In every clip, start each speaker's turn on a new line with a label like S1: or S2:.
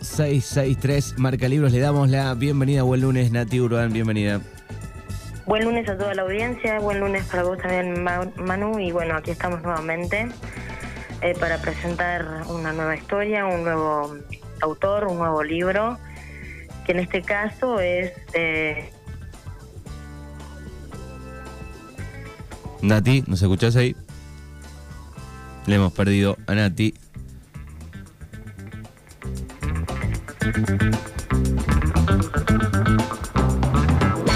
S1: 5663 marca libros. Le damos la bienvenida. Buen lunes, Nati Urban, bienvenida.
S2: Buen lunes a toda la audiencia, buen lunes para vos también, Manu. Y bueno, aquí estamos nuevamente eh, para presentar una nueva historia, un nuevo autor, un nuevo libro, que en este caso es. Eh...
S1: Nati, ¿nos escuchás ahí? Le hemos perdido a Nati.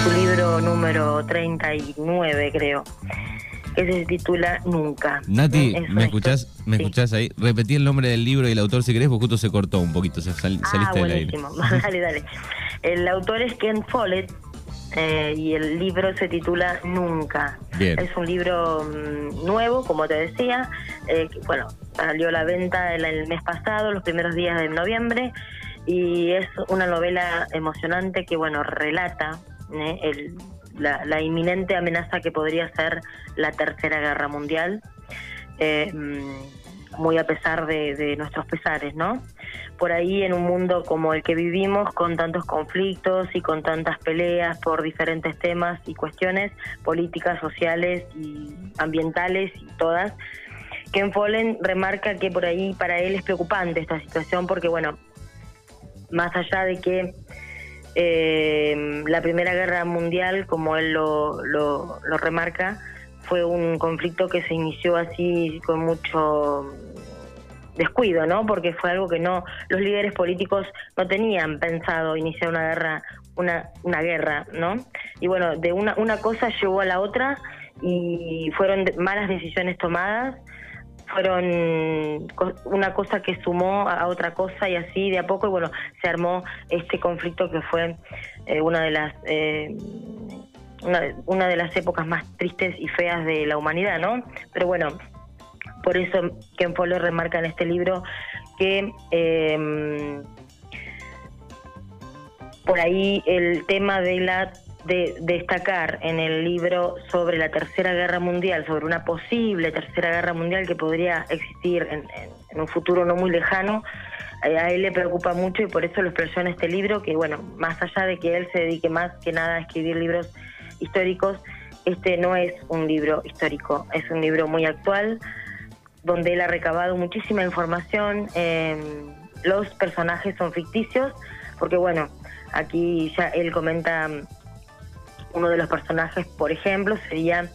S2: Su libro número 39, creo, que se titula Nunca.
S1: Nati, ¿me escuchás, ¿me escuchás ahí? Repetí el nombre del libro y el autor si querés, porque justo se cortó un poquito, se sal, ah, saliste del aire.
S2: dale, dale. El autor es Ken Follett eh, y el libro se titula Nunca. Es un libro mm, nuevo, como te decía, eh, bueno, salió a la venta el, mes pasado, los primeros días de noviembre, y es una novela emocionante que, bueno, relata eh, la, inminente amenaza que podría ser la Tercera Guerra Mundial. Mm, muy a pesar de, nuestros pesares, ¿no? Por ahí en un mundo como el que vivimos, con tantos conflictos y con tantas peleas por diferentes temas y cuestiones políticas, sociales y ambientales y todas, Ken Follen remarca que por ahí para él es preocupante esta situación porque, bueno, más allá de que eh, la Primera Guerra Mundial, como él lo, lo, remarca, fue un conflicto que se inició así con mucho descuido, ¿no? Porque fue algo que no los líderes políticos no tenían pensado iniciar una guerra, una, una guerra, ¿no? Y bueno, de una, una cosa llevó a la otra y fueron malas decisiones tomadas, fueron una cosa que sumó a otra cosa y así de a poco y bueno, se armó este conflicto que fue eh, una de las eh, una, de las épocas más tristes y feas de la humanidad, ¿no? Pero bueno, por eso Ken Follett remarca en este libro que em, por ahí el tema de la de destacar en el libro sobre la Tercera Guerra Mundial, sobre una posible Tercera Guerra Mundial que podría existir en, un futuro no muy lejano, eh, a él le preocupa mucho y por eso lo expresó en este libro, que bueno, más allá de que él se dedique más que nada a escribir libros históricos, este no es un libro histórico, es un libro muy actual, donde él ha recabado muchísima información. Em, los personajes son ficticios, porque bueno, aquí ya él comenta uno de los personajes, por ejemplo, sería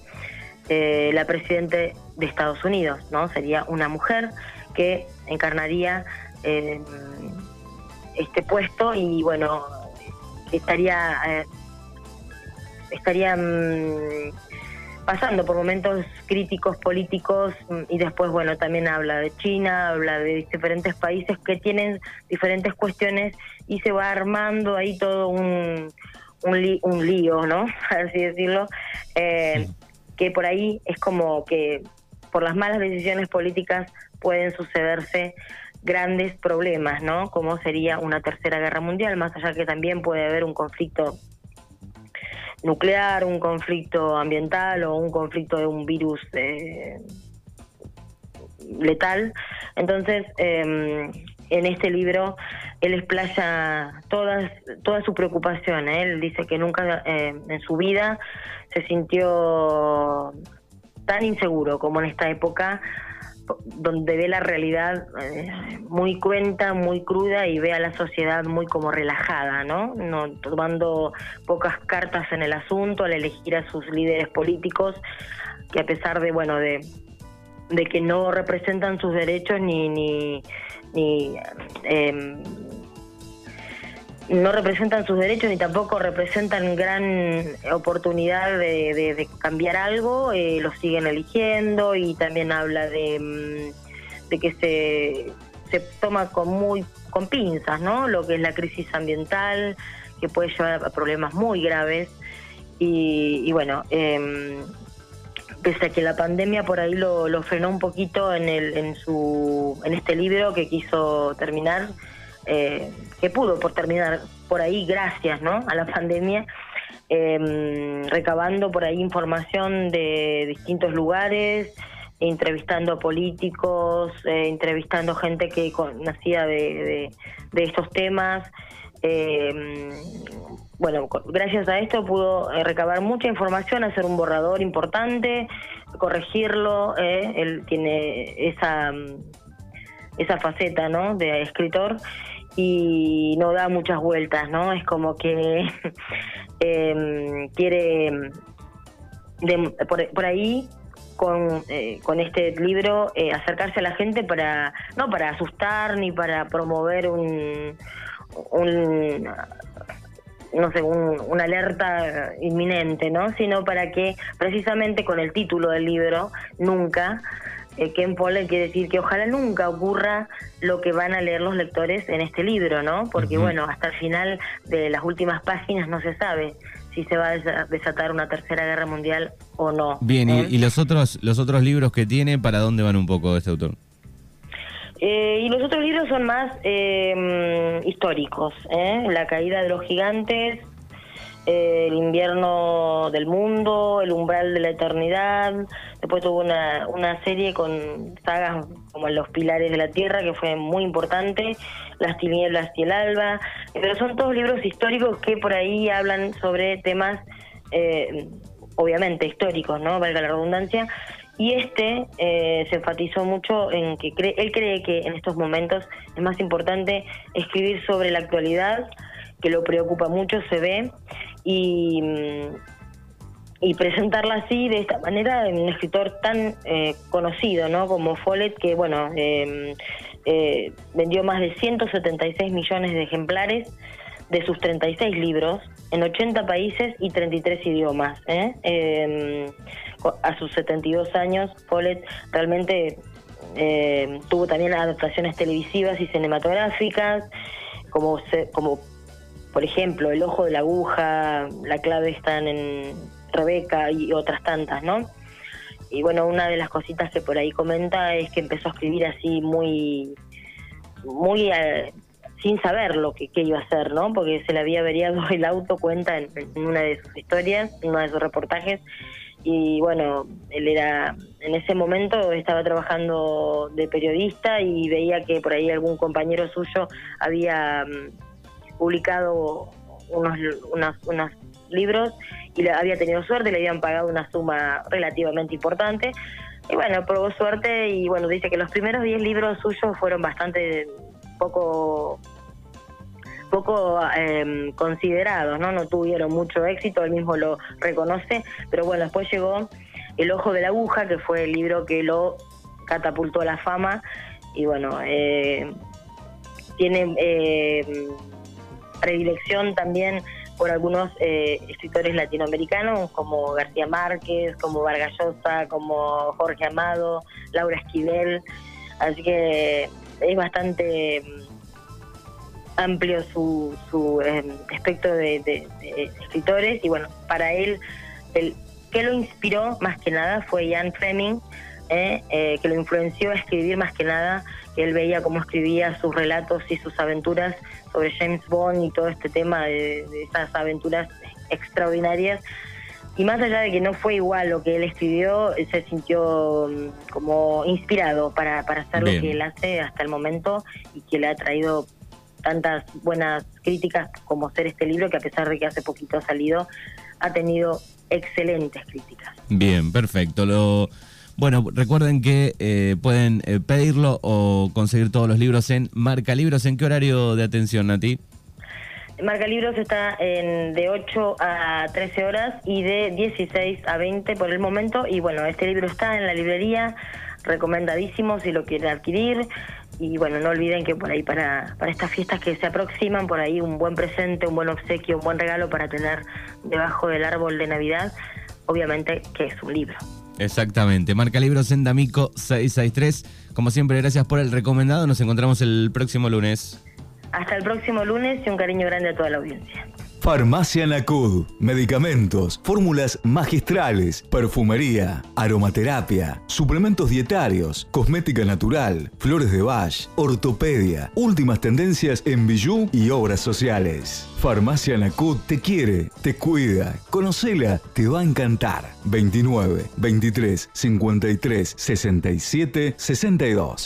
S2: eh, la presidenta de Estados Unidos, ¿no? Sería una mujer que encarnaría em, este puesto y bueno, estaría eh, estarían pasando por momentos críticos políticos mm, y después, bueno, también habla de China, habla de diferentes países que tienen diferentes cuestiones y se va armando ahí todo un, un, lío, ¿no? Así decirlo, eh, que por ahí es como que por las malas decisiones políticas pueden sucederse grandes problemas, ¿no? Como sería una tercera guerra mundial, más allá que también puede haber un conflicto nuclear, un conflicto ambiental o un conflicto de un virus eh, letal. Entonces, em, en este libro él explaya todas, toda su preocupación. ¿eh? Él dice que nunca eh, en su vida se sintió tan inseguro como en esta época donde ve la realidad eh, muy cuenta, muy cruda y ve a la sociedad muy como relajada, ¿no? ¿no? Tomando pocas cartas en el asunto al elegir a sus líderes políticos que a pesar de, bueno, de, de que no representan sus derechos ni, ni, ni em, no representan sus derechos ni tampoco representan gran oportunidad de, cambiar algo, eh, los siguen eligiendo y también habla de, mm, de que se, se toma con muy con pinzas, ¿no? Lo que es la crisis ambiental, que puede llevar a problemas muy graves. Y, bueno, eh, pese a que la pandemia por ahí lo, lo, frenó un poquito en, el, en, su, en este libro que quiso terminar, eh, que pudo por terminar por ahí gracias ¿no? a la pandemia, em, recabando por ahí información de distintos lugares entrevistando políticos, eh, entrevistando gente que conocía de, de, estos temas. Eh, bueno, gracias a esto pudo eh, recabar mucha información, hacer un borrador importante, corregirlo. él tiene esa, esa faceta ¿no? de escritor y no da muchas vueltas, ¿no? Es como que em, quiere por, ahí con, eh, con este libro eh, acercarse a la gente para no para asustar ni para promover un, un no sé, una alerta inminente, ¿no? Sino para que precisamente con el título del libro, Nunca, eh, Ken Follett quiere decir que ojalá nunca ocurra lo que van a leer los lectores en este libro, ¿no? Porque bueno, hasta el final de las últimas páginas no se sabe si se va a desatar una tercera guerra mundial o no.
S1: Bien, ¿y, ¿eh? los otros los otros libros que tiene, para dónde van un poco este autor?
S2: Eh, y los otros libros son más eh, históricos, ¿eh? La caída de los gigantes, el invierno del mundo, el umbral de la eternidad. Después tuvo una, una serie con sagas como Los Pilares de la Tierra, que fue muy importante, Las Tinieblas y el Alba. Pero son todos libros históricos que por ahí hablan sobre temas, eh, obviamente históricos, ¿no? Valga la redundancia. Y este eh, se enfatizó mucho en que él cree que en estos momentos es más importante escribir sobre la actualidad, que lo preocupa mucho, se ve, y, mm, y presentarla así, de esta manera, en un escritor tan eh, conocido ¿no? como Follett, que bueno, em, eh, vendió más de 176 millones de ejemplares de sus 36 libros en 80 países y 33 idiomas. ¿eh? Em, a sus 72 años, Follett realmente em, tuvo también adaptaciones televisivas y cinematográficas, como, como por ejemplo, El ojo de la aguja, La clave están en Rebeca y otras tantas, ¿no? Y bueno, una de las cositas que por ahí comenta es que empezó a escribir así muy, muy eh, sin saber lo que, iba a hacer, ¿no? Porque se le había averiado el auto, cuenta en, una de sus historias, en uno de sus reportajes. Y bueno, él era, en ese momento estaba trabajando de periodista y veía que por ahí algún compañero suyo había mm, publicado unos, unos, libros y había tenido suerte, le habían pagado una suma relativamente importante. Y bueno, probó suerte y bueno, dice que los primeros 10 libros suyos fueron bastante poco poco em, considerados, ¿no? No tuvieron mucho éxito, él mismo lo reconoce, pero bueno, después llegó El Ojo de la Aguja, que fue el libro que lo catapultó a la fama y bueno, eh, tiene eh, predilección también por algunos eh, escritores latinoamericanos como García Márquez, como Vargas Llosa, como Jorge Amado, Laura Esquivel, así que es bastante mm, amplio su, su em, espectro de, escritores y bueno, para él, el que lo inspiró más que nada fue Ian Fleming, eh, eh, que lo influenció a escribir más que nada, que él veía cómo escribía sus relatos y sus aventuras sobre James Bond y todo este tema de, esas aventuras extraordinarias. Y más allá de que no fue igual lo que él escribió, se sintió mm, como inspirado para, hacer lo que él hace hasta el momento y que le ha traído tantas buenas críticas como ser este libro, que a pesar de que hace poquito ha salido, ha tenido excelentes críticas.
S1: Bien, perfecto. Lo bueno, recuerden que eh, pueden eh, pedirlo o conseguir todos los libros en Marca Libros. ¿En qué horario de atención, Nati?
S2: Marca Libros está en de 8 a 13 horas y de 16 a 20 por el momento. Y bueno, este libro está en la librería, recomendadísimo si lo quieren adquirir. Y bueno, no olviden que por ahí para, para estas fiestas que se aproximan, por ahí un buen presente, un buen obsequio, un buen regalo para tener debajo del árbol de Navidad, obviamente que es un libro.
S1: Exactamente. Marca Libros en D'Amico 663. Como siempre, gracias por el recomendado. Nos encontramos el próximo lunes.
S2: Hasta el próximo lunes y un cariño grande a toda la audiencia.
S3: Farmacia Nacud. Medicamentos, fórmulas magistrales, perfumería, aromaterapia, suplementos dietarios, cosmética natural, flores de Bach, ortopedia, últimas tendencias en bijú y obras sociales. Farmacia Nacud te quiere, te cuida. Conocela, te va a encantar. 29 23 53 67 62.